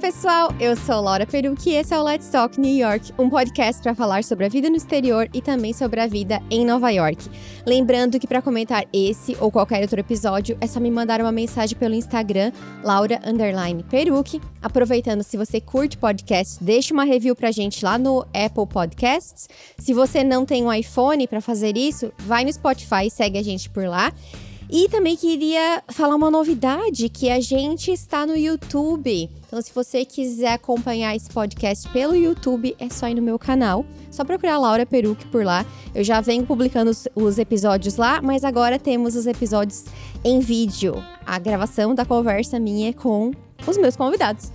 Pessoal! Eu sou Laura Perucci e esse é o Let's Talk New York, um podcast para falar sobre a vida no exterior e também sobre a vida em Nova York. Lembrando que para comentar esse ou qualquer outro episódio, é só me mandar uma mensagem pelo Instagram, Laura Perucci. Aproveitando, se você curte podcast, deixa uma review pra gente lá no Apple Podcasts. Se você não tem um iPhone para fazer isso, vai no Spotify e segue a gente por lá. E também queria falar uma novidade que a gente está no YouTube. Então, se você quiser acompanhar esse podcast pelo YouTube, é só ir no meu canal. Só procurar Laura Peruque por lá. Eu já venho publicando os, os episódios lá, mas agora temos os episódios em vídeo. A gravação da conversa minha com os meus convidados.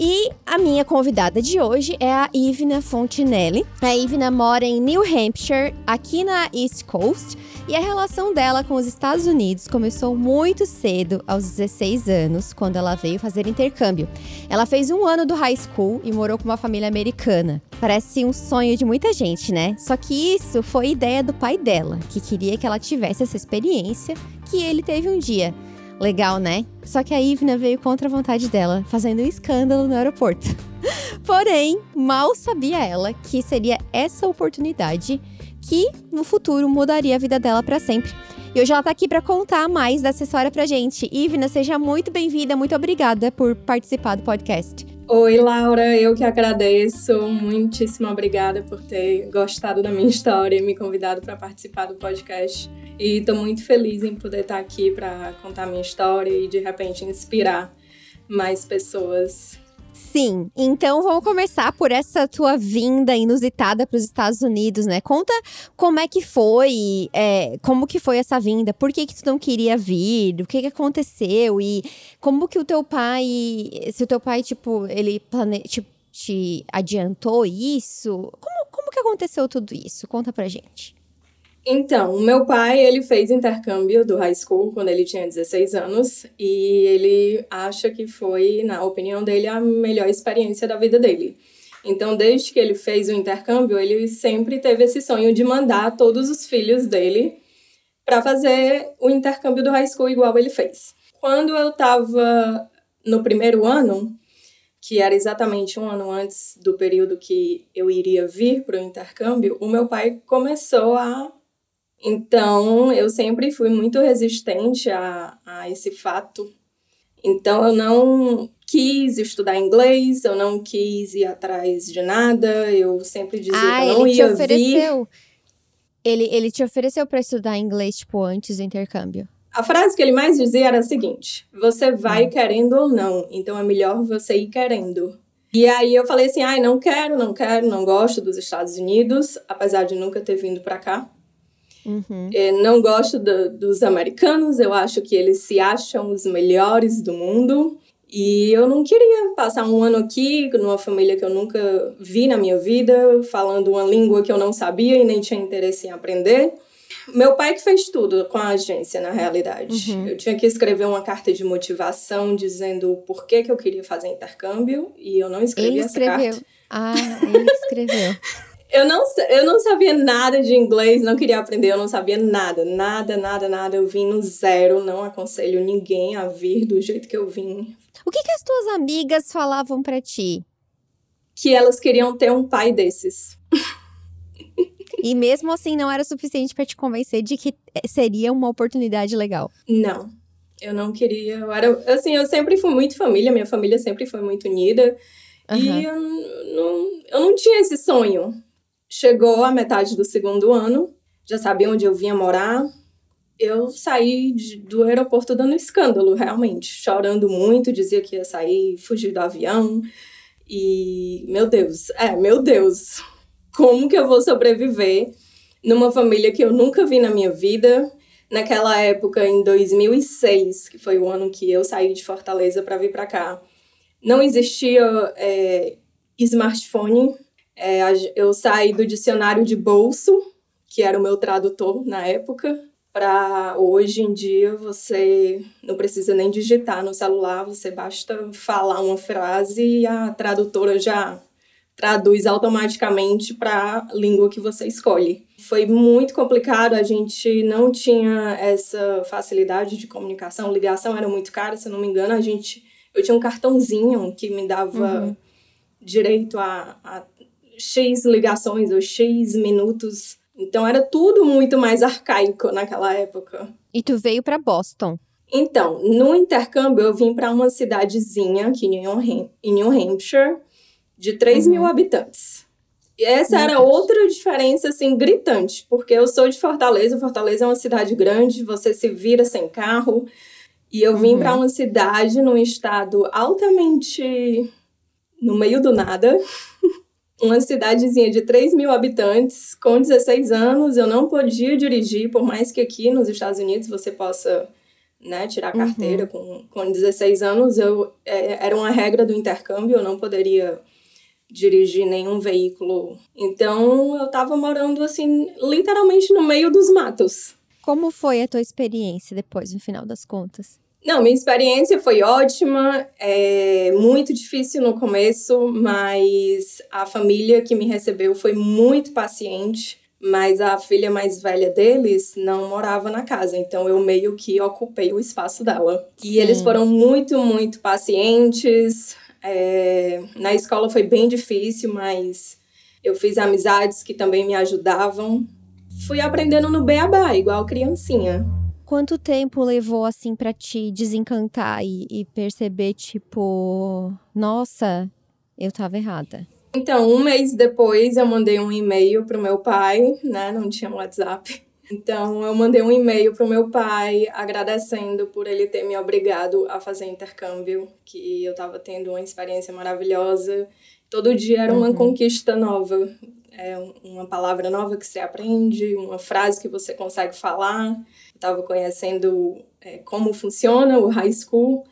E a minha convidada de hoje é a Ivna Fontinelli. A Ivna mora em New Hampshire, aqui na East Coast, e a relação dela com os Estados Unidos começou muito cedo, aos 16 anos, quando ela veio fazer intercâmbio. Ela fez um ano do high school e morou com uma família americana. Parece um sonho de muita gente, né? Só que isso foi ideia do pai dela, que queria que ela tivesse essa experiência que ele teve um dia. Legal, né? Só que a Ivna veio contra a vontade dela, fazendo um escândalo no aeroporto. Porém, mal sabia ela que seria essa oportunidade que no futuro mudaria a vida dela para sempre. E hoje ela tá aqui para contar mais dessa história pra gente. Ivna, seja muito bem-vinda, muito obrigada por participar do podcast. Oi, Laura, eu que agradeço. Muitíssimo obrigada por ter gostado da minha história e me convidado para participar do podcast. E estou muito feliz em poder estar aqui para contar minha história e de repente inspirar mais pessoas. Sim, então vamos começar por essa tua vinda inusitada para os Estados Unidos, né? Conta como é que foi, é, como que foi essa vinda, por que que tu não queria vir, o que que aconteceu e como que o teu pai, se o teu pai, tipo, ele plane... tipo, te adiantou isso? Como, como que aconteceu tudo isso? Conta pra gente. Então, o meu pai, ele fez intercâmbio do high school quando ele tinha 16 anos e ele acha que foi, na opinião dele, a melhor experiência da vida dele. Então, desde que ele fez o intercâmbio, ele sempre teve esse sonho de mandar todos os filhos dele para fazer o intercâmbio do high school igual ele fez. Quando eu estava no primeiro ano, que era exatamente um ano antes do período que eu iria vir para o intercâmbio, o meu pai começou a então, eu sempre fui muito resistente a, a esse fato. Então, eu não quis estudar inglês, eu não quis ir atrás de nada, eu sempre dizia ah, que eu não ele ia te ofereceu. vir. Ele, ele te ofereceu para estudar inglês, tipo, antes do intercâmbio? A frase que ele mais dizia era a seguinte: você vai hum. querendo ou não, então é melhor você ir querendo. E aí eu falei assim: ai, não quero, não quero, não gosto dos Estados Unidos, apesar de nunca ter vindo para cá. Uhum. Não gosto do, dos americanos, eu acho que eles se acham os melhores do mundo. E eu não queria passar um ano aqui numa família que eu nunca vi na minha vida, falando uma língua que eu não sabia e nem tinha interesse em aprender. Meu pai que fez tudo com a agência, na realidade. Uhum. Eu tinha que escrever uma carta de motivação dizendo por que, que eu queria fazer intercâmbio e eu não escrevi ele essa escreveu. carta. Ah, ele escreveu. Eu não, eu não sabia nada de inglês, não queria aprender, eu não sabia nada, nada, nada, nada. Eu vim no zero, não aconselho ninguém a vir do jeito que eu vim. O que, que as tuas amigas falavam para ti? Que elas queriam ter um pai desses. E mesmo assim não era suficiente para te convencer de que seria uma oportunidade legal. Não. Eu não queria. Eu era, assim, eu sempre fui muito família, minha família sempre foi muito unida. Uhum. E eu não, eu não tinha esse sonho Chegou a metade do segundo ano, já sabia onde eu vinha morar. Eu saí de, do aeroporto dando escândalo, realmente, chorando muito, dizia que ia sair, fugir do avião. E, meu Deus, é, meu Deus, como que eu vou sobreviver numa família que eu nunca vi na minha vida? Naquela época, em 2006, que foi o ano que eu saí de Fortaleza para vir para cá, não existia é, smartphone, é, eu saí do dicionário de bolso, que era o meu tradutor na época, para hoje em dia você não precisa nem digitar no celular, você basta falar uma frase e a tradutora já traduz automaticamente para a língua que você escolhe. Foi muito complicado, a gente não tinha essa facilidade de comunicação, ligação era muito cara, se não me engano, a gente eu tinha um cartãozinho que me dava uhum. direito a, a X ligações ou X minutos. Então era tudo muito mais arcaico naquela época. E tu veio para Boston? Então, no intercâmbio eu vim para uma cidadezinha aqui em New, Hampshire de 3 uhum. mil habitantes. E essa Meu era Deus. outra diferença, assim, gritante, porque eu sou de Fortaleza, Fortaleza é uma cidade grande, você se vira sem carro, e eu vim uhum. para uma cidade num estado altamente no meio do nada, uma cidadezinha de 3 mil habitantes, com 16 anos, eu não podia dirigir, por mais que aqui nos Estados Unidos você possa né, tirar carteira uhum. com, com 16 anos, eu, é, era uma regra do intercâmbio, eu não poderia dirigir nenhum veículo. Então eu estava morando assim, literalmente no meio dos matos. Como foi a tua experiência depois, no final das contas? Não, minha experiência foi ótima, é muito difícil no começo, mas a família que me recebeu foi muito paciente. Mas a filha mais velha deles não morava na casa, então eu meio que ocupei o espaço dela. E Sim. eles foram muito, muito pacientes. É... Na escola foi bem difícil, mas eu fiz amizades que também me ajudavam. Fui aprendendo no beabá, igual criancinha. Quanto tempo levou, assim, para te desencantar e, e perceber, tipo, nossa, eu tava errada? Então, um mês depois, eu mandei um e-mail pro meu pai, né? Não tinha WhatsApp. Então, eu mandei um e-mail pro meu pai agradecendo por ele ter me obrigado a fazer intercâmbio, que eu estava tendo uma experiência maravilhosa. Todo dia era uma uhum. conquista nova, é uma palavra nova que você aprende, uma frase que você consegue falar estava conhecendo é, como funciona o high school,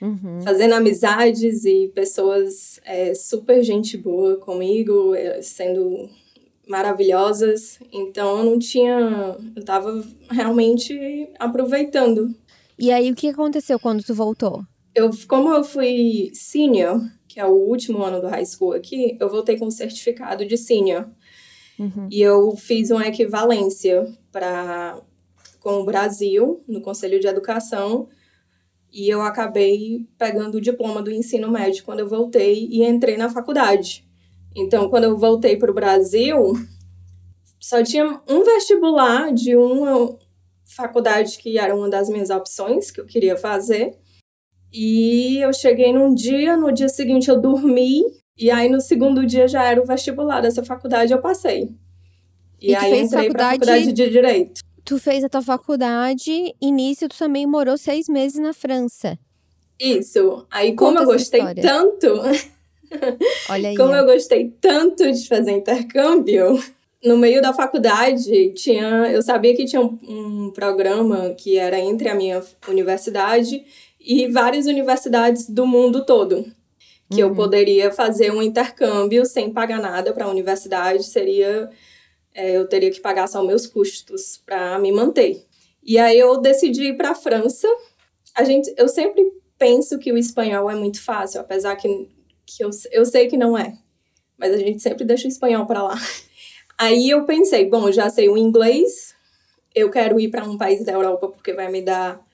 uhum. fazendo amizades e pessoas é, super gente boa comigo, é, sendo maravilhosas. Então eu não tinha. Eu estava realmente aproveitando. E aí, o que aconteceu quando tu voltou? Eu, como eu fui senior, que é o último ano do high school aqui, eu voltei com um certificado de senior. Uhum. E eu fiz uma equivalência para com o Brasil, no Conselho de Educação, e eu acabei pegando o diploma do ensino médio quando eu voltei e entrei na faculdade. Então, quando eu voltei para o Brasil, só tinha um vestibular de uma faculdade que era uma das minhas opções que eu queria fazer. E eu cheguei num dia, no dia seguinte eu dormi, e aí no segundo dia já era o vestibular dessa faculdade, eu passei. E, e aí entrei para a faculdade de Direito tu fez a tua faculdade, início tu também morou seis meses na França. Isso. Aí, como Conta eu gostei tanto. Olha aí. como eu gostei tanto de fazer intercâmbio, no meio da faculdade tinha. Eu sabia que tinha um, um programa que era entre a minha universidade e várias universidades do mundo todo. Que uhum. eu poderia fazer um intercâmbio sem pagar nada para a universidade, seria é, eu teria que pagar só meus custos para me manter. E aí eu decidi ir para a França. A gente, eu sempre penso que o espanhol é muito fácil, apesar que, que eu, eu sei que não é. Mas a gente sempre deixa o espanhol para lá. Aí eu pensei, bom, já sei o inglês, eu quero ir para um país da Europa porque vai me dar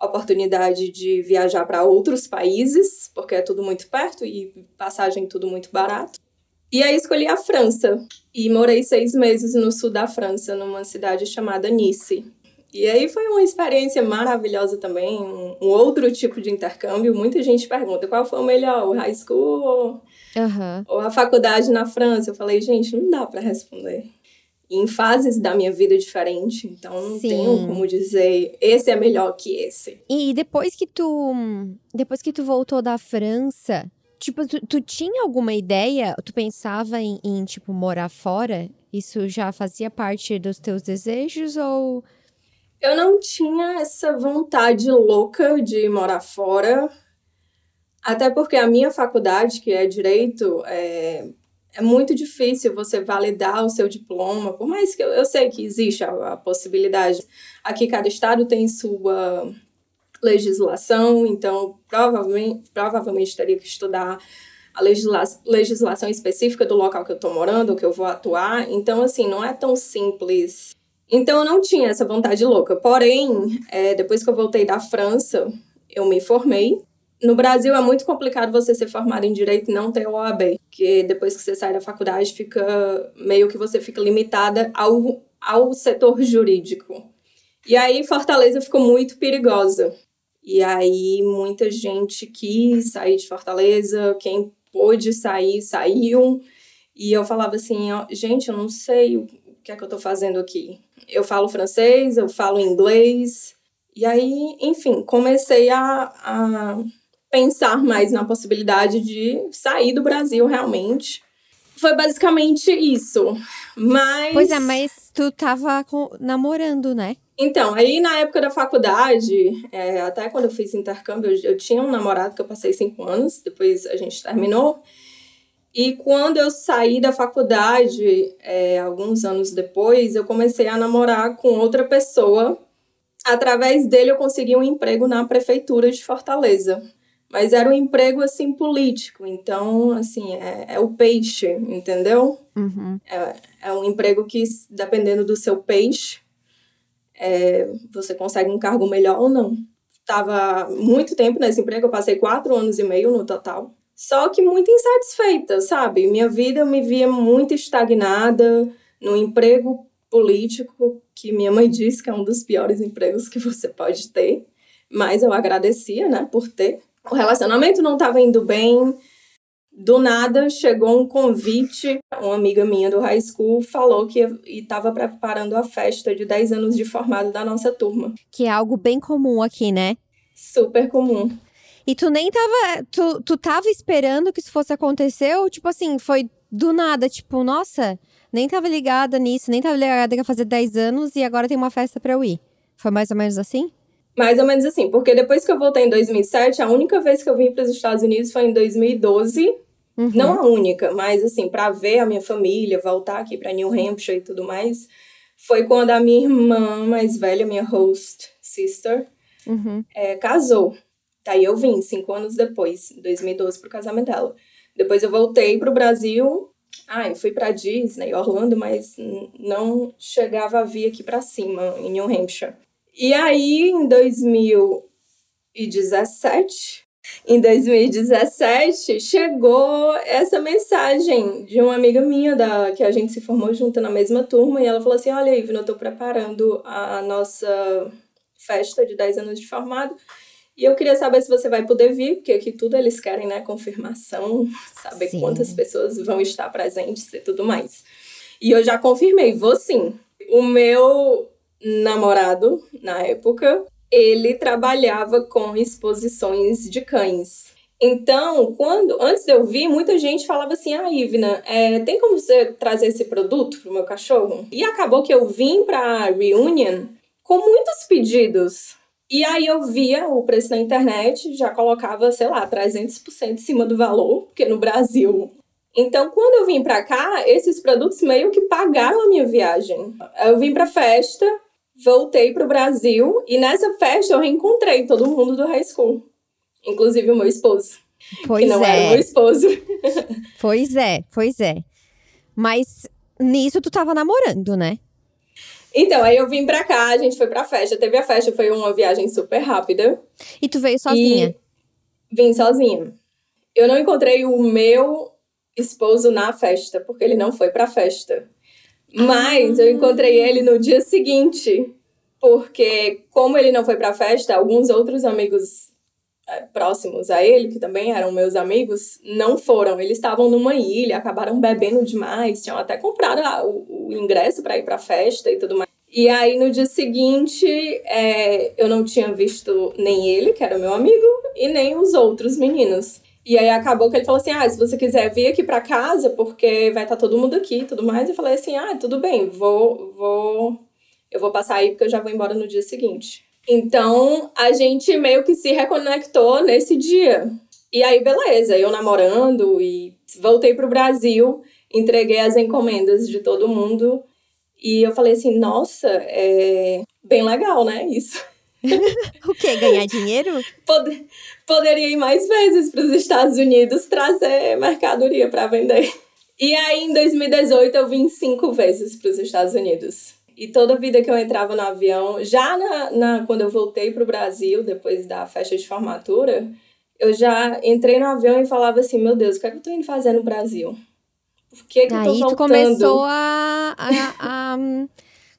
oportunidade de viajar para outros países, porque é tudo muito perto e passagem tudo muito barato. E aí escolhi a França e morei seis meses no sul da França, numa cidade chamada Nice. E aí foi uma experiência maravilhosa também, um, outro tipo de intercâmbio. Muita gente pergunta qual foi o melhor, o high school ou, uhum. ou a faculdade na França. Eu falei, gente, não dá para responder. em fases da minha vida diferente, então não Sim. tenho como dizer esse é melhor que esse. E depois que tu depois que tu voltou da França, Tipo, tu, tu, tinha alguma ideia? Tu pensava em, em, tipo, morar fora? Isso já fazia parte dos teus desejos ou. Eu não tinha essa vontade louca de morar fora. Até porque a minha faculdade, que é direito, é, é muito difícil você validar o seu diploma, por mais que eu, eu sei que existe a, a possibilidade. Aqui, cada estado tem sua legislação, então provavelmente, provavelmente teria que estudar a legisla legislação específica do local que eu estou morando, que eu vou atuar. Então, assim, não é tão simples. Então, eu não tinha essa vontade louca. Porém, é, depois que eu voltei da França, eu me formei no Brasil é muito complicado você ser formado em direito e não ter OAB, porque depois que você sai da faculdade fica meio que você fica limitada ao, ao setor jurídico. E aí Fortaleza ficou muito perigosa. E aí muita gente quis sair de Fortaleza, quem pôde sair, saiu. E eu falava assim, gente, eu não sei o que é que eu tô fazendo aqui. Eu falo francês, eu falo inglês. E aí, enfim, comecei a, a pensar mais na possibilidade de sair do Brasil realmente. Foi basicamente isso. Mas. Pois é, mas tu tava namorando, né? Então, aí na época da faculdade, é, até quando eu fiz intercâmbio, eu, eu, tinha um namorado que eu passei cinco anos, depois a gente terminou. E quando eu saí da faculdade, é, alguns anos depois, eu comecei a namorar com outra pessoa. Através dele, eu consegui um emprego na prefeitura de Fortaleza. Mas era um emprego, assim, político. Então, assim, é, é o peixe, entendeu? Uhum. É, é um emprego que, dependendo do seu peixe, é, você consegue um cargo melhor ou não. Estava muito tempo nesse emprego, eu passei quatro anos e meio no total. Só que muito insatisfeita, sabe? Minha vida me via muito estagnada no emprego político, que minha mãe disse que é um dos piores empregos que você pode ter. Mas eu agradecia, né, por ter o relacionamento não estava indo bem. Do nada chegou um convite. Uma amiga minha do high school falou que estava preparando a festa de 10 anos de formado da nossa turma. Que é algo bem comum aqui, né? Super comum. E tu nem tava. Tu, tu tava esperando que isso fosse acontecer? Ou, tipo assim, foi do nada, tipo, nossa, nem tava ligada nisso, nem tava ligada que ia fazer 10 anos e agora tem uma festa pra eu ir. Foi mais ou menos assim? Mais ou menos assim, porque depois que eu voltei em 2007, a única vez que eu vim para os Estados Unidos foi em 2012. Uhum. Não a única, mas assim, para ver a minha família, voltar aqui para New Hampshire e tudo mais, foi quando a minha irmã mais velha, minha host sister, uhum. é, casou. Daí eu vim, cinco anos depois, em 2012, pro casamento dela. Depois eu voltei pro Brasil. Ah, eu fui pra Disney, Orlando, mas não chegava a vir aqui para cima, em New Hampshire. E aí, em 2017, em 2017, chegou essa mensagem de uma amiga minha da que a gente se formou junto na mesma turma e ela falou assim: "Olha, Ivna, eu tô preparando a nossa festa de 10 anos de formado e eu queria saber se você vai poder vir, porque aqui tudo eles querem, né, confirmação, saber sim. quantas pessoas vão estar presentes e tudo mais. E eu já confirmei, vou sim. O meu namorado, na época, ele trabalhava com exposições de cães. Então, quando antes de eu vir, muita gente falava assim: Ah, Ivna, é, tem como você trazer esse produto pro meu cachorro? E acabou que eu vim pra Reunion com muitos pedidos. E aí eu via o preço na internet, já colocava, sei lá, 300% em cima do valor, porque no Brasil então, quando eu vim para cá, esses produtos meio que pagaram a minha viagem. Eu vim para festa, voltei para o Brasil e nessa festa eu reencontrei todo mundo do high school, inclusive o meu esposo. Pois que não é. era meu esposo. pois é, pois é. Mas nisso tu tava namorando, né? Então, aí eu vim pra cá, a gente foi pra festa. Teve a festa, foi uma viagem super rápida. E tu veio sozinha? Vim sozinha. Eu não encontrei o meu esposo na festa, porque ele não foi pra festa. Mas eu encontrei ele no dia seguinte, porque como ele não foi para a festa, alguns outros amigos é, próximos a ele, que também eram meus amigos, não foram. Eles estavam numa ilha, acabaram bebendo demais, tinham até comprado ah, o, o, ingresso para ir para a festa e tudo mais. E aí no dia seguinte, é, eu não tinha visto nem ele, que era meu amigo, e nem os outros meninos. E aí acabou que ele falou assim: ah, se você quiser vir aqui para casa, porque vai estar tá todo mundo aqui e tudo mais. Eu falei assim: ah, tudo bem, vou, vou. Eu vou passar aí porque eu já vou embora no dia seguinte. Então a gente meio que se reconectou nesse dia. E aí, beleza, eu namorando e voltei pro Brasil, entreguei as encomendas de todo mundo. E eu falei assim: nossa, é bem legal, né? Isso. o quê? Ganhar dinheiro? Pod poderia ir mais vezes para os Estados Unidos trazer mercadoria para vender. E aí, em 2018, eu vim cinco vezes para os Estados Unidos. E toda vida que eu entrava no avião, já na, na quando eu voltei para o Brasil, depois da festa de formatura, eu já entrei no avião e falava assim, meu Deus, o que é que eu tô indo fazer no Brasil? Por que, que Aí eu tô voltando? tu começou a, a, a um,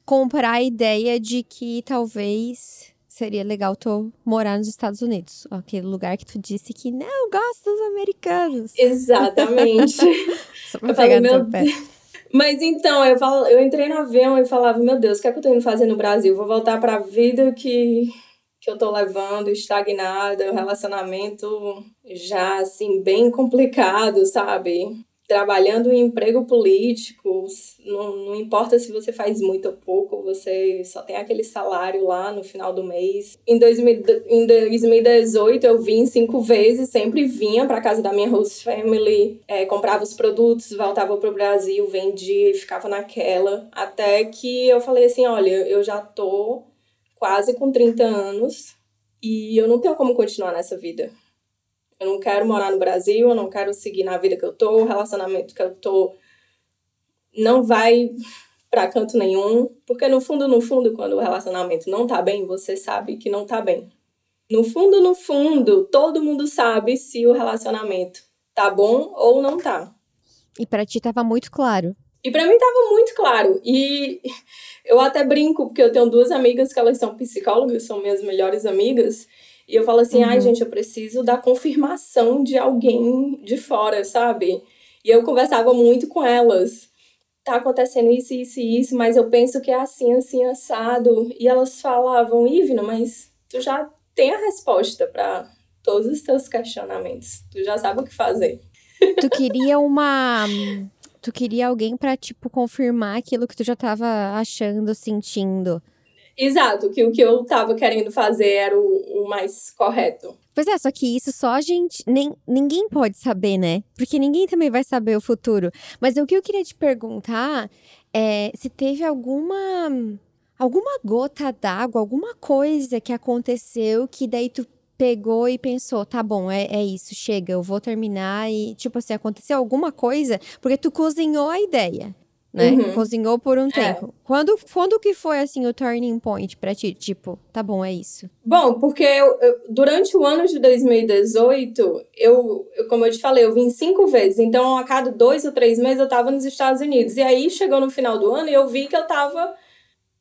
comprar a ideia de que talvez seria legal tu morar nos Estados Unidos. Aquele lugar que tu disse que não gosta dos americanos. Exatamente. Só pra eu pegar falei, no teu pé. Mas então, eu, falo, eu entrei no avião e falava, meu Deus, o que é que eu tô indo fazer no Brasil? Vou voltar pra vida que, que eu tô levando, estagnada, o relacionamento já, assim, bem complicado, sabe? Trabalhando em emprego político, não, não importa se você faz muito ou pouco, você só tem aquele salário lá no final do mês. Em, 2000, em 2018 eu vim cinco vezes, sempre vinha para casa da minha host family, é, comprava os produtos, voltava para o Brasil, vendia e ficava naquela. Até que eu falei assim: olha, eu já tô quase com 30 anos e eu não tenho como continuar nessa vida. Eu não quero morar no Brasil, eu não quero seguir na vida que eu tô, o relacionamento que eu tô não vai para canto nenhum, porque no fundo, no fundo, quando o relacionamento não tá bem, você sabe que não tá bem. No fundo, no fundo, todo mundo sabe se o relacionamento tá bom ou não tá. E para ti tava muito claro. E para mim tava muito claro. E eu até brinco, porque eu tenho duas amigas que elas são psicólogas, são minhas melhores amigas, e eu falo assim, uhum. ai, gente, eu preciso da confirmação de alguém de fora, sabe? E eu conversava muito com elas. Tá acontecendo isso, isso e isso, mas eu penso que é assim, assim, assado. E elas falavam, Ivna, mas tu já tem a resposta para todos os teus questionamentos. Tu já sabe o que fazer. Tu queria uma. Tu queria alguém para tipo, confirmar aquilo que tu já tava achando, sentindo. Exato, que o que eu tava querendo fazer era o, o, mais correto. Pois é, só que isso só a gente. Nem, ninguém pode saber, né? Porque ninguém também vai saber o futuro. Mas o que eu queria te perguntar é se teve alguma. Alguma gota d'água, alguma coisa que aconteceu que daí tu pegou e pensou, tá bom, é, é isso, chega, eu vou terminar e, tipo assim, aconteceu alguma coisa, porque tu cozinhou a ideia né? Uhum. Cozinhou por um é. tempo. Quando, quando que foi, assim, o turning point pra ti? Tipo, tá bom, é isso. Bom, porque eu, eu, durante o ano de 2018, eu, eu, como eu te falei, eu vim cinco vezes. Então, a cada dois ou três meses, eu tava nos Estados Unidos. E aí, chegou no final do ano e eu vi que eu tava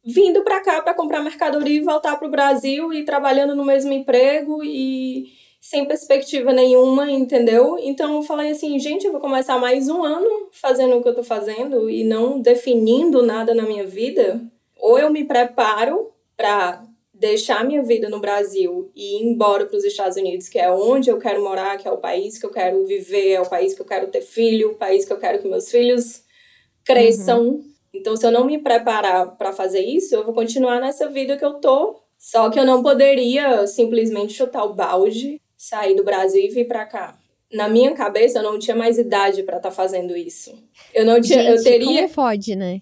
vindo pra cá para comprar mercadoria e voltar pro Brasil e trabalhando no mesmo emprego e sem perspectiva nenhuma, entendeu? Então eu falei assim, gente, eu vou começar mais um ano fazendo o que eu tô fazendo e não definindo nada na minha vida. Ou eu me preparo para deixar minha vida no Brasil e ir embora para os Estados Unidos, que é onde eu quero morar, que é o país que eu quero viver, é o país que eu quero ter filho, o país que eu quero que meus filhos cresçam. Uhum. Então, se eu não me preparar para fazer isso, eu vou continuar nessa vida que eu tô. Só que eu não poderia simplesmente chutar o balde sair do Brasil e vir para cá. Na minha cabeça, eu não tinha mais idade para estar tá fazendo isso. Eu não tinha, Gente, eu teria. Como pode, né?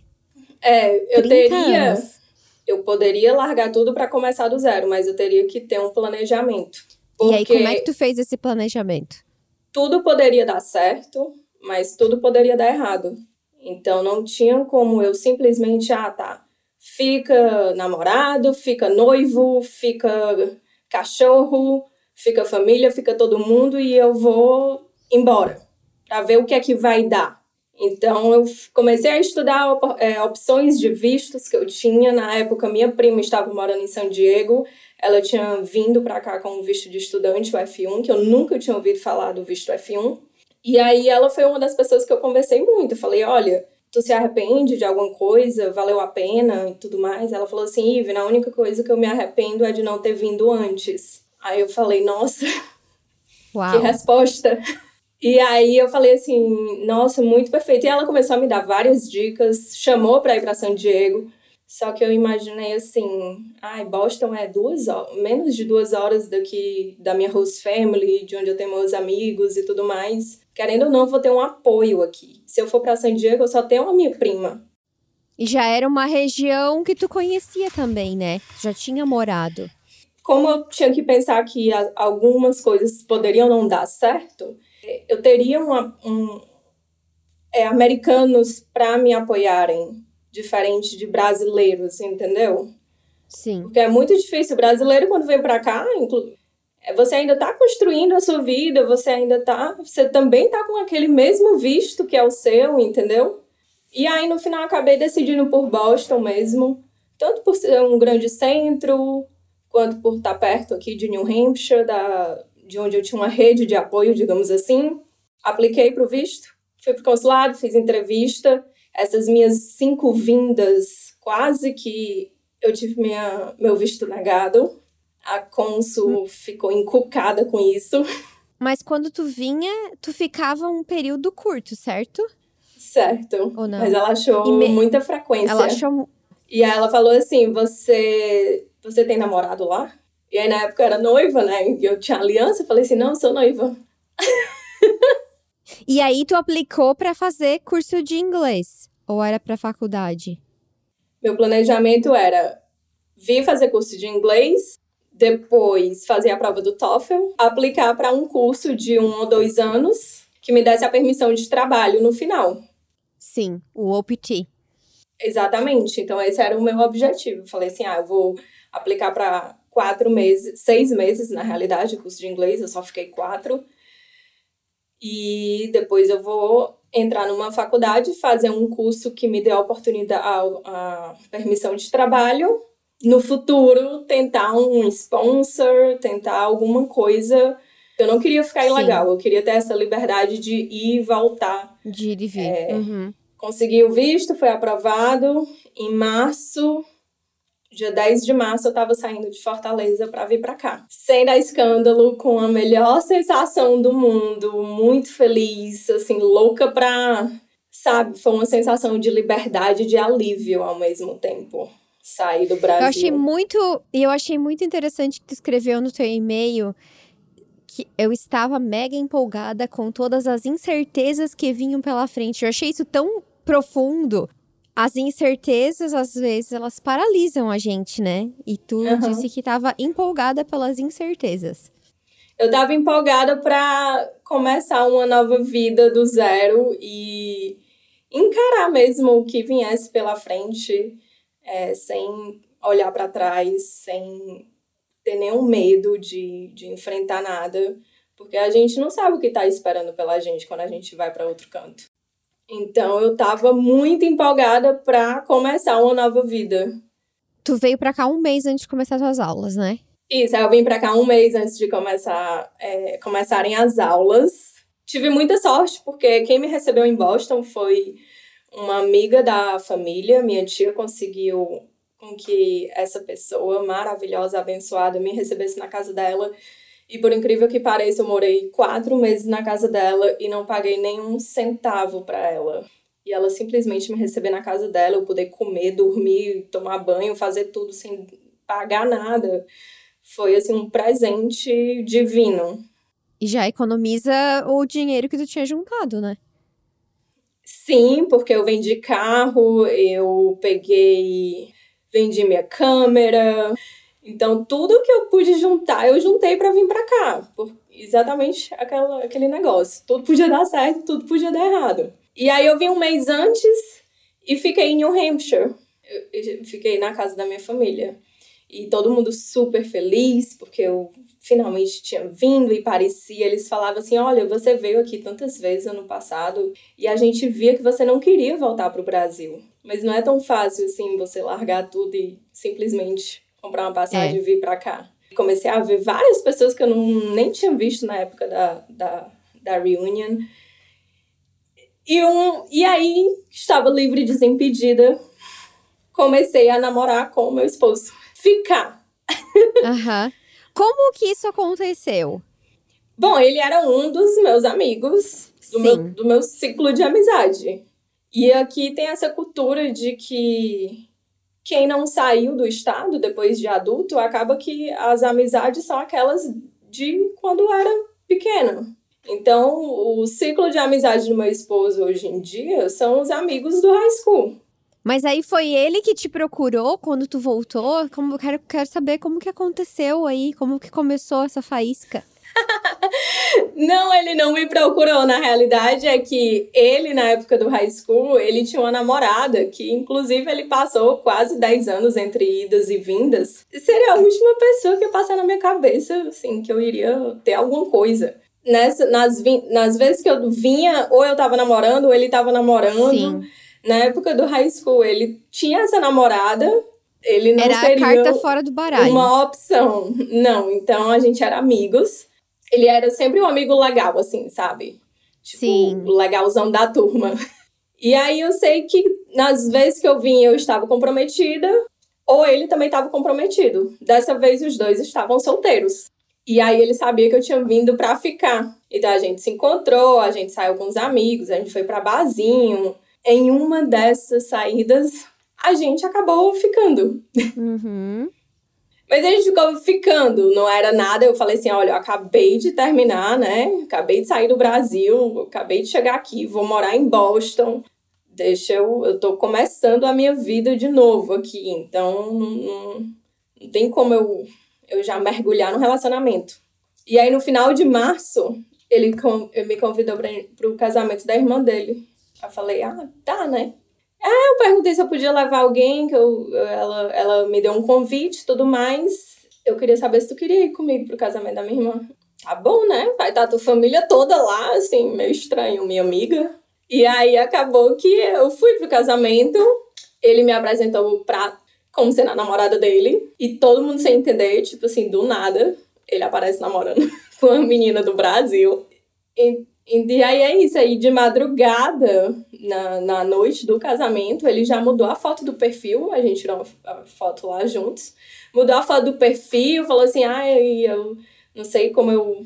É, eu teria. Anos. Eu poderia largar tudo para começar do zero, mas eu teria que ter um planejamento. E aí, como é que tu fez esse planejamento? Tudo poderia dar certo, mas tudo poderia dar errado. Então não tinha como eu simplesmente, ah, tá. Fica namorado, fica noivo, fica cachorro, fica a família, fica todo mundo e eu vou embora para ver o que é que vai dar. Então eu comecei a estudar é, opções de vistos que eu tinha na época. Minha prima estava morando em São Diego, ela tinha vindo para cá com um visto de estudante, o F1, que eu nunca tinha ouvido falar do visto F1. E aí ela foi uma das pessoas que eu conversei muito. Eu falei, olha, tu se arrepende de alguma coisa? Valeu a pena e tudo mais? Ela falou assim, Ive, a única coisa que eu me arrependo é de não ter vindo antes. Aí eu falei, nossa, Uau. que resposta. E aí eu falei assim, nossa, muito perfeito. E ela começou a me dar várias dicas, chamou para ir para San Diego. Só que eu imaginei assim, ai, Boston é duas horas, menos de duas horas daqui da minha host family, de onde eu tenho meus amigos e tudo mais. Querendo ou não, vou ter um apoio aqui. Se eu for para San Diego, eu só tenho a minha prima. E já era uma região que tu conhecia também, né? Já tinha morado como eu tinha que pensar que algumas coisas poderiam não dar certo, eu teria uma, um, é, americanos para me apoiarem, diferente de brasileiros, entendeu? Sim. Porque é muito difícil. O brasileiro, quando vem para cá, é, você ainda está construindo a sua vida, você ainda tá, você também está com aquele mesmo visto que é o seu, entendeu? E aí no final acabei decidindo por Boston mesmo, tanto por ser um grande centro, quanto por estar tá perto aqui de New Hampshire, da, de onde eu tinha uma rede de apoio, digamos assim. Apliquei para o visto, fui para o consulado, fiz entrevista. Essas minhas cinco vindas, quase que eu tive minha, meu visto negado. A cônsul hum. ficou encucada com isso. Mas quando tu vinha, tu ficava um período curto, certo? Certo. Ou não? Mas ela achou me... muita frequência. Ela achou. E aí ela falou assim: você, você tem namorado lá? E aí na época eu era noiva, né? E eu tinha aliança, eu falei assim: não, sou noiva. e aí tu aplicou para fazer curso de inglês? Ou era para faculdade? Meu planejamento era vir fazer curso de inglês depois fazer a prova do TOEFL, aplicar para um curso de um ou dois anos que me desse a permissão de trabalho no final. Sim, o OPT. Exatamente. Então, esse era o meu objetivo. Eu falei assim: ah, eu vou aplicar para quatro meses, seis meses, na realidade, o curso de inglês, eu só fiquei quatro. E depois eu vou entrar numa faculdade, fazer um curso que me dê a oportunidade, a, a permissão de trabalho no futuro tentar um sponsor, tentar alguma coisa. Eu não queria ficar ilegal, Sim. eu queria ter essa liberdade de ir e voltar. De ir e vir. É, uhum. Consegui o visto, foi aprovado. Em março, dia 10 de março, eu estava saindo de Fortaleza para vir para cá. Sem dar escândalo, com a melhor sensação do mundo, muito feliz, assim, louca pra. Sabe, foi uma sensação de liberdade, de alívio ao mesmo tempo sair do Brasil. Eu achei muito, e eu achei muito interessante que tu escreveu no teu e-mail que eu estava mega empolgada com todas as incertezas que vinham pela frente. Eu achei isso tão profundo. As incertezas, às vezes, elas paralisam a gente, né? E tu uhum. disse que estava empolgada pelas incertezas. Eu estava empolgada para começar uma nova vida do zero e encarar mesmo o que viesse pela frente é, sem olhar para trás, sem ter nenhum medo de, de enfrentar nada, porque a gente não sabe o que está esperando pela gente quando a gente vai para outro canto. Então eu estava muito empolgada para começar uma nova vida. Tu veio para cá um mês antes de começar as suas aulas, né? Isso, eu vim para cá um mês antes de começar, é, começarem as aulas. Tive muita sorte, porque quem me recebeu em Boston foi uma amiga da família, minha tia conseguiu com que essa pessoa maravilhosa, abençoada, me recebesse na casa dela. E por incrível que pareça, eu morei quatro meses na casa dela e não paguei nenhum centavo para ela. E ela simplesmente me receber na casa dela, eu poder comer, dormir, tomar banho, fazer tudo sem pagar nada. Foi assim um presente divino. E já economiza o dinheiro que tu tinha juntado, né? Sim, porque eu vendi carro, eu peguei, vendi minha câmera. Então, tudo que eu pude juntar, eu juntei para vir para cá. Por exatamente aquela, aquele negócio. Tudo podia dar certo, tudo podia dar errado. E aí eu vim um mês antes e fiquei em New Hampshire. Eu, fiquei na casa da minha família. E todo mundo super feliz, porque eu finalmente tinha vindo e parecia. Eles falavam assim: Olha, você veio aqui tantas vezes ano passado e a gente via que você não queria voltar para o Brasil. Mas não é tão fácil assim você largar tudo e simplesmente comprar uma passagem é. e vir para cá. Comecei a ver várias pessoas que eu não, nem tinha visto na época da, da, da reunion. E, um, e aí estava livre e desimpedida. Comecei a namorar com o meu esposo ficar. Uhum. Como que isso aconteceu? Bom, ele era um dos meus amigos, do meu, do meu ciclo de amizade. E aqui tem essa cultura de que quem não saiu do estado depois de adulto acaba que as amizades são aquelas de quando era pequeno. Então, o ciclo de amizade do meu esposo hoje em dia são os amigos do high school. Mas aí foi ele que te procurou quando tu voltou? Como quero, quero saber como que aconteceu aí, como que começou essa faísca. Não, ele não me procurou. Na realidade, é que ele, na época do high school, ele tinha uma namorada que, inclusive, ele passou quase 10 anos entre idas e vindas. Seria a última pessoa que ia passar na minha cabeça, assim, que eu iria ter alguma coisa. Nessa, nas, nas vezes que eu vinha, ou eu tava namorando, ou ele tava namorando. Sim. Na época do high school, ele tinha essa namorada, ele não era seria a carta fora do baralho. uma opção. Não, então a gente era amigos. Ele era sempre um amigo legal, assim, sabe? Tipo, Sim. legalzão da turma. E aí eu sei que nas vezes que eu vim eu estava comprometida, ou ele também estava comprometido. Dessa vez os dois estavam solteiros. E aí ele sabia que eu tinha vindo para ficar. Então a gente se encontrou, a gente saiu com os amigos, a gente foi para barzinho. Em uma dessas saídas, a gente acabou ficando. Uhum. Mas a gente ficou ficando, não era nada. Eu falei assim: olha, eu acabei de terminar, né? Acabei de sair do Brasil, acabei de chegar aqui, vou morar em Boston. Deixa eu. Eu tô começando a minha vida de novo aqui, então não, não tem como eu, eu já mergulhar no relacionamento. E aí, no final de março, ele, ele me convidou para o casamento da irmã dele. Eu falei: ah, tá, né? É, eu perguntei se eu podia levar alguém, que eu, ela, ela me deu um convite e tudo mais. Eu queria saber se tu queria ir comigo pro casamento da minha irmã. Tá bom, né? Vai estar tá tua família toda lá, assim, meio estranho, minha amiga. E aí acabou que eu fui pro casamento, ele me apresentou pra como sendo a namorada dele, e todo mundo sem entender, tipo assim, do nada, ele aparece namorando com uma menina do Brasil. E e aí é isso, aí de madrugada, na, na noite do casamento, ele já mudou a foto do perfil, a gente tirou a foto lá juntos, mudou a foto do perfil, falou assim, ai, ah, eu não sei como eu,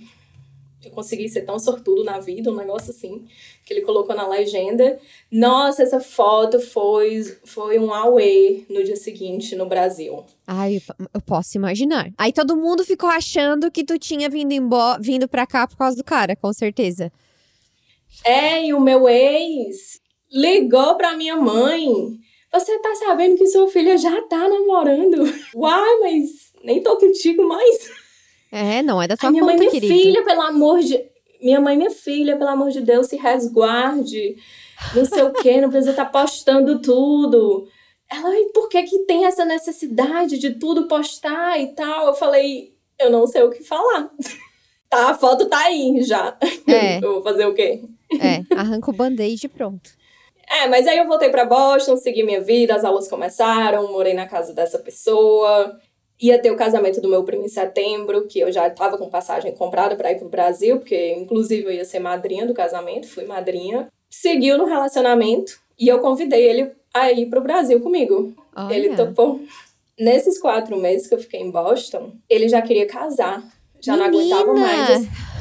eu consegui ser tão sortudo na vida, um negócio assim, que ele colocou na legenda. Nossa, essa foto foi, foi um auê no dia seguinte no Brasil. Ai, eu posso imaginar. Aí todo mundo ficou achando que tu tinha vindo, vindo pra cá por causa do cara, com certeza. É, e o meu ex ligou pra minha mãe. Você tá sabendo que sua filha já tá namorando? Uai, mas nem tô contigo mais. É, não é da tua Ai, minha conta, mãe, minha querido. filha, pelo amor de... Minha mãe, minha filha, pelo amor de Deus, se resguarde. Não sei o quê, não precisa estar tá postando tudo. Ela, e por que que tem essa necessidade de tudo postar e tal? Eu falei, eu não sei o que falar. Tá, a foto tá aí já. É. Eu vou fazer o quê? É, arranca o band-aid e pronto. É, mas aí eu voltei para Boston, segui minha vida, as aulas começaram, morei na casa dessa pessoa. Ia ter o casamento do meu primo em setembro, que eu já estava com passagem comprada para ir pro Brasil, porque inclusive eu ia ser madrinha do casamento, fui madrinha. Seguiu no relacionamento e eu convidei ele a ir pro Brasil comigo. Olha. Ele topou. Nesses quatro meses que eu fiquei em Boston, ele já queria casar. Já Menina. não aguentava mais.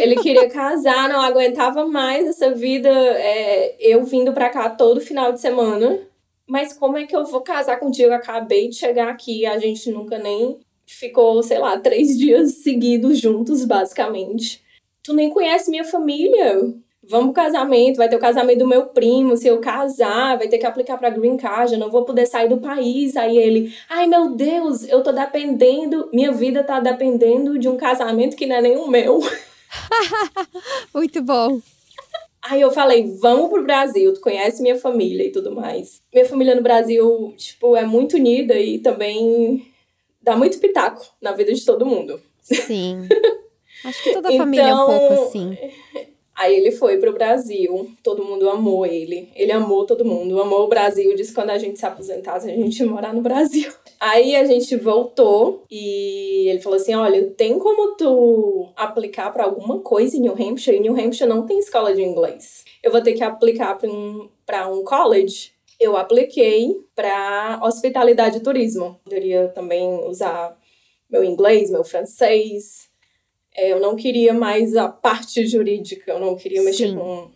Ele queria casar, não aguentava mais essa vida, é, eu vindo pra cá todo final de semana. Mas como é que eu vou casar contigo? Eu acabei de chegar aqui, a gente nunca nem ficou, sei lá, três dias seguidos juntos, basicamente. Tu nem conhece minha família. Vamos pro casamento, vai ter o casamento do meu primo. Se eu casar, vai ter que aplicar pra green card, eu não vou poder sair do país. Aí ele, ai meu Deus, eu tô dependendo, minha vida tá dependendo de um casamento que não é nem o meu. Muito bom. Aí eu falei, vamos pro Brasil, tu conhece minha família e tudo mais. Minha família no Brasil, tipo, é muito unida e também dá muito pitaco na vida de todo mundo. Sim. Acho que toda a família é um pouco então, assim. Aí ele foi pro Brasil, todo mundo amou ele. Ele amou todo mundo, amou o Brasil, disse que quando a gente se aposentasse, a gente ia morar no Brasil. Aí a gente voltou e ele falou assim: Olha, tem como tu aplicar para alguma coisa em New Hampshire? E New Hampshire não tem escola de inglês. Eu vou ter que aplicar para um, pra um college. Eu apliquei para hospitalidade e turismo. Poderia também usar meu inglês, meu francês. É, eu não queria mais a parte jurídica, eu não queria mexer Sim. com,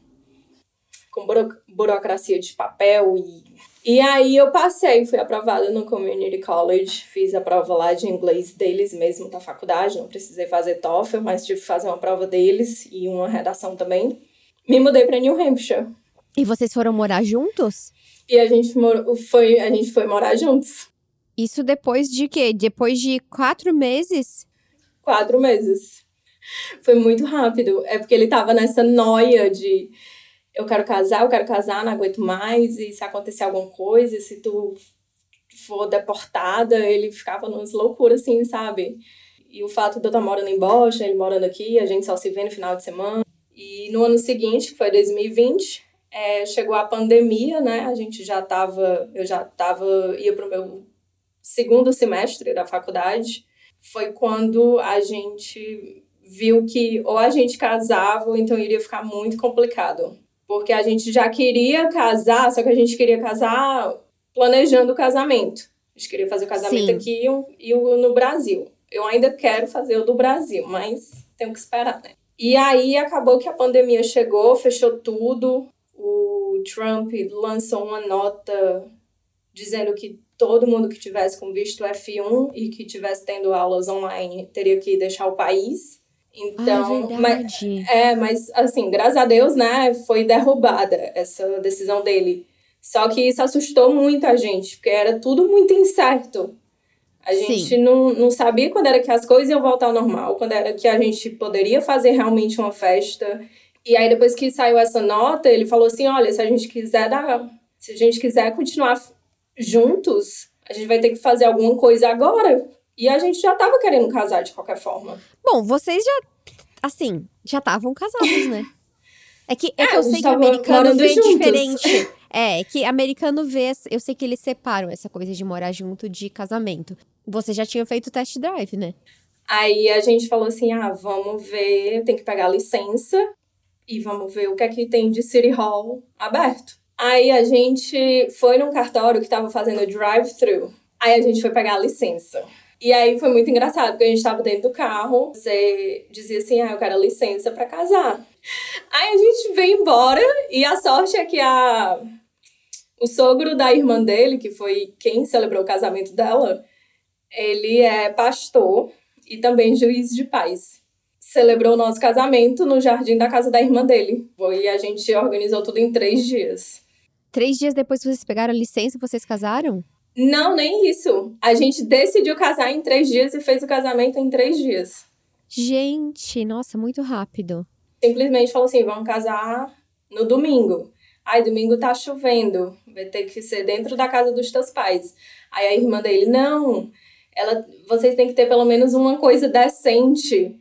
com buro, burocracia de papel e e aí eu passei, fui aprovada no Community College, fiz a prova lá de inglês deles mesmo da faculdade, não precisei fazer TOEFL, mas tive que fazer uma prova deles e uma redação também. Me mudei para New Hampshire. E vocês foram morar juntos? E a gente morou, foi, a gente foi morar juntos. Isso depois de quê? Depois de quatro meses? Quatro meses. Foi muito rápido. É porque ele tava nessa noia de eu quero casar, eu quero casar, não aguento mais, e se acontecer alguma coisa, se tu for deportada, ele ficava nas loucuras, assim, sabe? E o fato de eu estar morando em Boston, ele morando aqui, a gente só se vê no final de semana. E no ano seguinte, que foi 2020, é, chegou a pandemia, né? A gente já tava, eu já tava, ia pro meu segundo semestre da faculdade. Foi quando a gente viu que ou a gente casava ou então iria ficar muito complicado. Porque a gente já queria casar, só que a gente queria casar planejando o casamento. A gente queria fazer o casamento Sim. aqui e o no Brasil. Eu ainda quero fazer o do Brasil, mas tenho que esperar, né? E aí acabou que a pandemia chegou, fechou tudo. O Trump lançou uma nota dizendo que todo mundo que tivesse com visto F1 e que tivesse tendo aulas online teria que deixar o país. Então, ah, mas, é, mas assim, graças a Deus, né, foi derrubada essa decisão dele. Só que isso assustou muito a gente, porque era tudo muito incerto. A gente não, não sabia quando era que as coisas iam voltar ao normal, quando era que a gente poderia fazer realmente uma festa. E aí, depois que saiu essa nota, ele falou assim: olha, se a gente quiser dar. Se a gente quiser continuar juntos, a gente vai ter que fazer alguma coisa agora. E a gente já tava querendo casar de qualquer forma. Bom, vocês já, assim, já estavam casados, né? É que, é, é que eu sei que americano vê juntos. diferente. É, que americano vê, eu sei que eles separam essa coisa de morar junto de casamento. Você já tinha feito test drive, né? Aí a gente falou assim: ah, vamos ver, tem que pegar licença e vamos ver o que é que tem de City Hall aberto. Aí a gente foi num cartório que tava fazendo drive-thru. Aí a gente foi pegar a licença. E aí foi muito engraçado, porque a gente tava dentro do carro, você dizia assim, ah, eu quero licença para casar. Aí a gente veio embora, e a sorte é que a... o sogro da irmã dele, que foi quem celebrou o casamento dela, ele é pastor e também juiz de paz. Celebrou o nosso casamento no jardim da casa da irmã dele. E a gente organizou tudo em três dias. Três dias depois que vocês pegaram a licença, vocês casaram? Não, nem isso. A gente decidiu casar em três dias e fez o casamento em três dias. Gente, nossa, muito rápido. Simplesmente falou assim: vamos casar no domingo. Aí, domingo tá chovendo, vai ter que ser dentro da casa dos teus pais. Aí a irmã dele: não, ela, vocês têm que ter pelo menos uma coisa decente.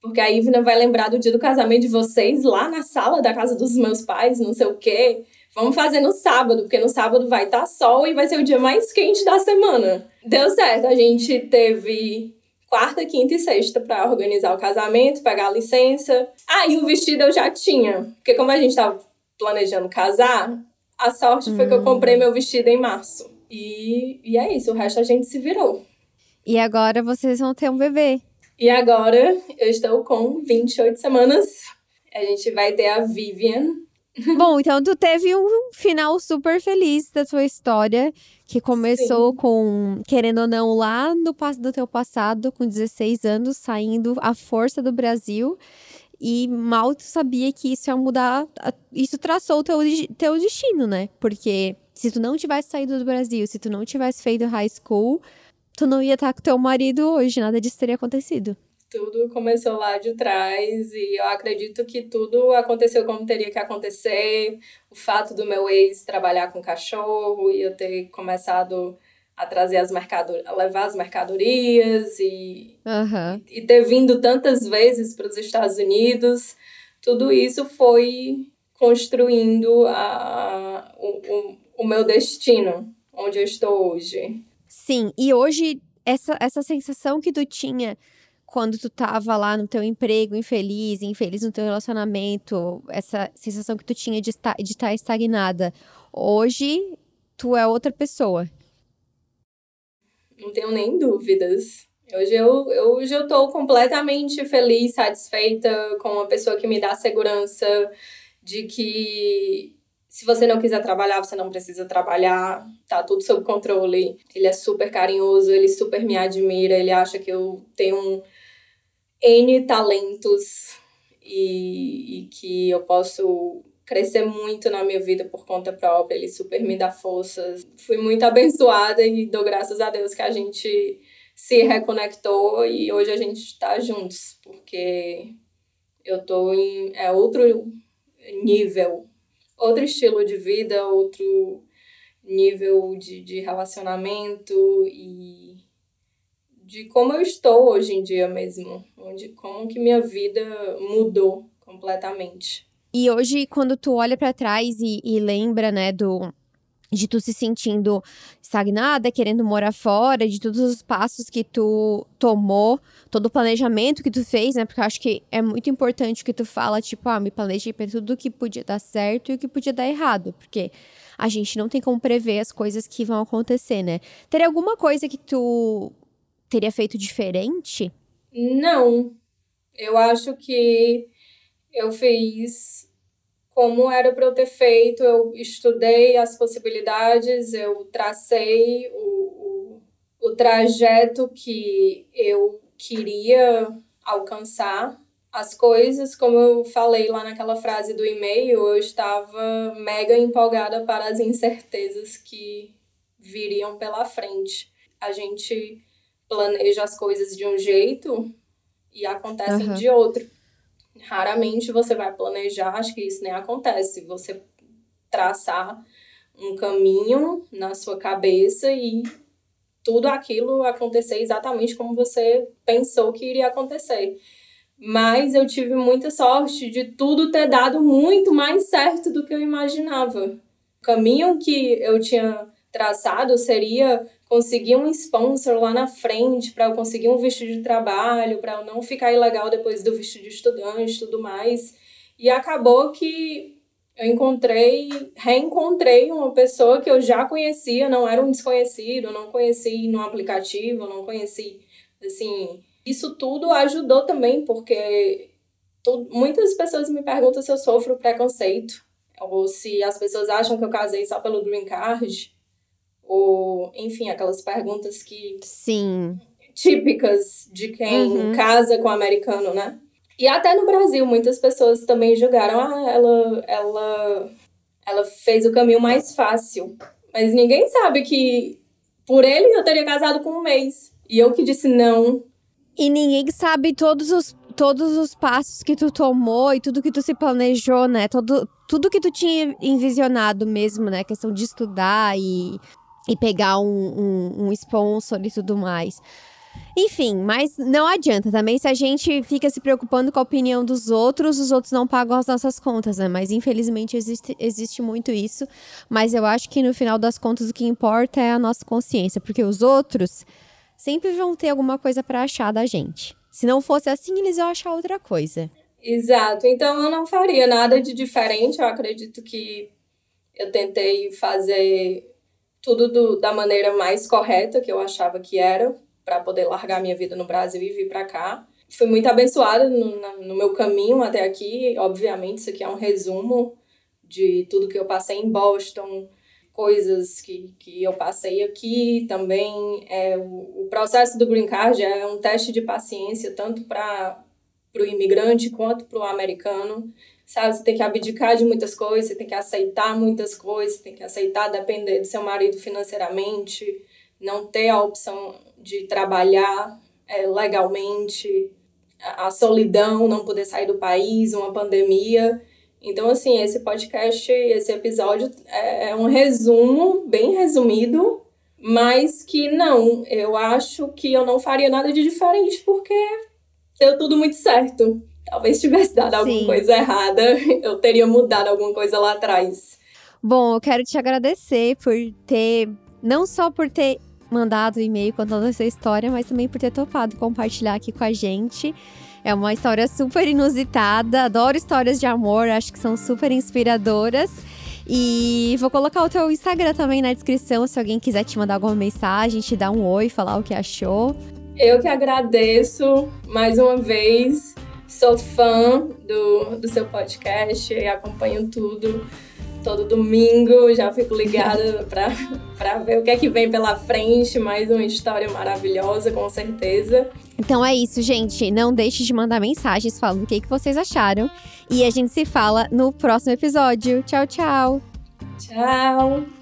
Porque a Ivna vai lembrar do dia do casamento de vocês lá na sala da casa dos meus pais, não sei o quê. Vamos fazer no sábado, porque no sábado vai estar tá sol e vai ser o dia mais quente da semana. Deu certo, a gente teve quarta, quinta e sexta para organizar o casamento, pegar a licença. Ah, e o vestido eu já tinha, porque como a gente estava planejando casar, a sorte hum. foi que eu comprei meu vestido em março. E, e é isso, o resto a gente se virou. E agora vocês vão ter um bebê. E agora eu estou com 28 semanas. A gente vai ter a Vivian, Bom, então tu teve um final super feliz da tua história, que começou Sim. com, querendo ou não, lá no do teu passado, com 16 anos, saindo à força do Brasil. E mal tu sabia que isso ia mudar, isso traçou o teu, teu destino, né? Porque se tu não tivesse saído do Brasil, se tu não tivesse feito high school, tu não ia estar com teu marido hoje, nada disso teria acontecido tudo começou lá de trás e eu acredito que tudo aconteceu como teria que acontecer. O fato do meu ex trabalhar com cachorro e eu ter começado a trazer as mercadorias, a levar as mercadorias e, uhum. e ter vindo tantas vezes para os Estados Unidos, tudo isso foi construindo a, o, o, o meu destino, onde eu estou hoje. Sim, e hoje essa, essa sensação que tu tinha quando tu tava lá no teu emprego, infeliz, infeliz no teu relacionamento, essa sensação que tu tinha de estar, de estar estagnada. Hoje, tu é outra pessoa. Não tenho nem dúvidas. Hoje eu, eu, hoje eu tô completamente feliz, satisfeita com uma pessoa que me dá segurança de que se você não quiser trabalhar, você não precisa trabalhar, tá tudo sob controle. Ele é super carinhoso, ele super me admira, ele acha que eu tenho um N talentos e, e que eu posso crescer muito na minha vida por conta própria. Ele super me dá forças. Fui muito abençoada e dou graças a Deus que a gente se reconectou e hoje a gente está juntos, porque eu tô em é outro nível, outro estilo de vida, outro nível de, de relacionamento e de como eu estou hoje em dia mesmo, onde como que minha vida mudou completamente. E hoje, quando tu olha para trás e, e lembra, né, do de tu se sentindo estagnada, querendo morar fora, de todos os passos que tu tomou, todo o planejamento que tu fez, né? Porque eu acho que é muito importante que tu fala, tipo, ah, me planejei para tudo que podia dar certo e o que podia dar errado, porque a gente não tem como prever as coisas que vão acontecer, né? Teria alguma coisa que tu teria feito diferente? Não. Eu acho que eu fiz como era para eu ter feito, eu estudei as possibilidades, eu tracei o, o, o trajeto que eu queria alcançar. As coisas, como eu falei lá naquela frase do e-mail, eu estava mega empolgada para as incertezas que viriam pela frente. A gente planeja as coisas de um jeito e acontecem uhum. de outro. Raramente você vai planejar, acho que isso nem acontece. Você traçar um caminho na sua cabeça e tudo aquilo acontecer exatamente como você pensou que iria acontecer. Mas eu tive muita sorte de tudo ter dado muito mais certo do que eu imaginava. O caminho que eu tinha traçado seria conseguir um sponsor lá na frente para eu conseguir um visto de trabalho, para eu não ficar ilegal depois do visto de estudante e tudo mais. E acabou que eu encontrei, reencontrei uma pessoa que eu já conhecia, não era um desconhecido, não conheci no aplicativo, não conheci, assim, isso tudo ajudou também, porque tu, muitas pessoas me perguntam se eu sofro preconceito, ou se as pessoas acham que eu casei só pelo green card, ou, enfim, aquelas perguntas que. Sim. Típicas de quem uhum. casa com americano, né? E até no Brasil, muitas pessoas também julgaram, ah, ela, ela, ela fez o caminho mais fácil. Mas ninguém sabe que por ele eu teria casado com um mês. E eu que disse não. E ninguém sabe todos os, todos os passos que tu tomou e tudo que tu se planejou, né? Todo, tudo que tu tinha envisionado mesmo, né? Questão de estudar e e pegar um, um, um sponsor e tudo mais. Enfim, mas não adianta também se a gente fica se preocupando com a opinião dos outros, os outros não pagam as nossas contas, né? Mas infelizmente existe, existe muito isso. Mas eu acho que no final das contas o que importa é a nossa consciência, porque os outros sempre vão ter alguma coisa para achar da gente. Se não fosse assim, eles iam achar outra coisa. Exato. Então eu não faria nada de diferente. Eu acredito que eu tentei fazer tudo do, da maneira mais correta que eu achava que era, para poder largar minha vida no Brasil e vir para cá. Fui muito abençoada no, no meu caminho até aqui. Obviamente, isso aqui é um resumo de tudo que eu passei em Boston, coisas que, que eu passei aqui também. É, o, o processo do Green Card é um teste de paciência, tanto para o imigrante quanto para o americano sabe? Você tem que abdicar de muitas coisas, você tem que aceitar muitas coisas, você tem que aceitar depender do seu marido financeiramente, não ter a opção de trabalhar é, legalmente, a, a solidão, não poder sair do país, uma pandemia. Então, assim, esse podcast, esse episódio é, é um resumo, bem resumido, mas que não, eu acho que eu não faria nada de diferente porque deu tudo muito certo talvez tivesse dado Sim. alguma coisa errada, eu teria mudado alguma coisa lá atrás. Bom, eu quero te agradecer por ter, não só por ter mandado e-mail contando essa história, mas também por ter topado compartilhar aqui com a gente. É uma história super inusitada, adoro histórias de amor, acho que são super inspiradoras. E vou colocar o teu Instagram também na descrição, se alguém quiser te mandar alguma mensagem, te dar um oi, falar o que achou. Eu que agradeço mais uma vez sou fã do, do seu podcast e acompanho tudo todo domingo, já fico ligada para ver o que é que vem pela frente, mais uma história maravilhosa, com certeza. Então é isso, gente. Não deixe de mandar mensagens falando o que, que vocês acharam. E a gente se fala no próximo episódio. Tchau, tchau. Tchau.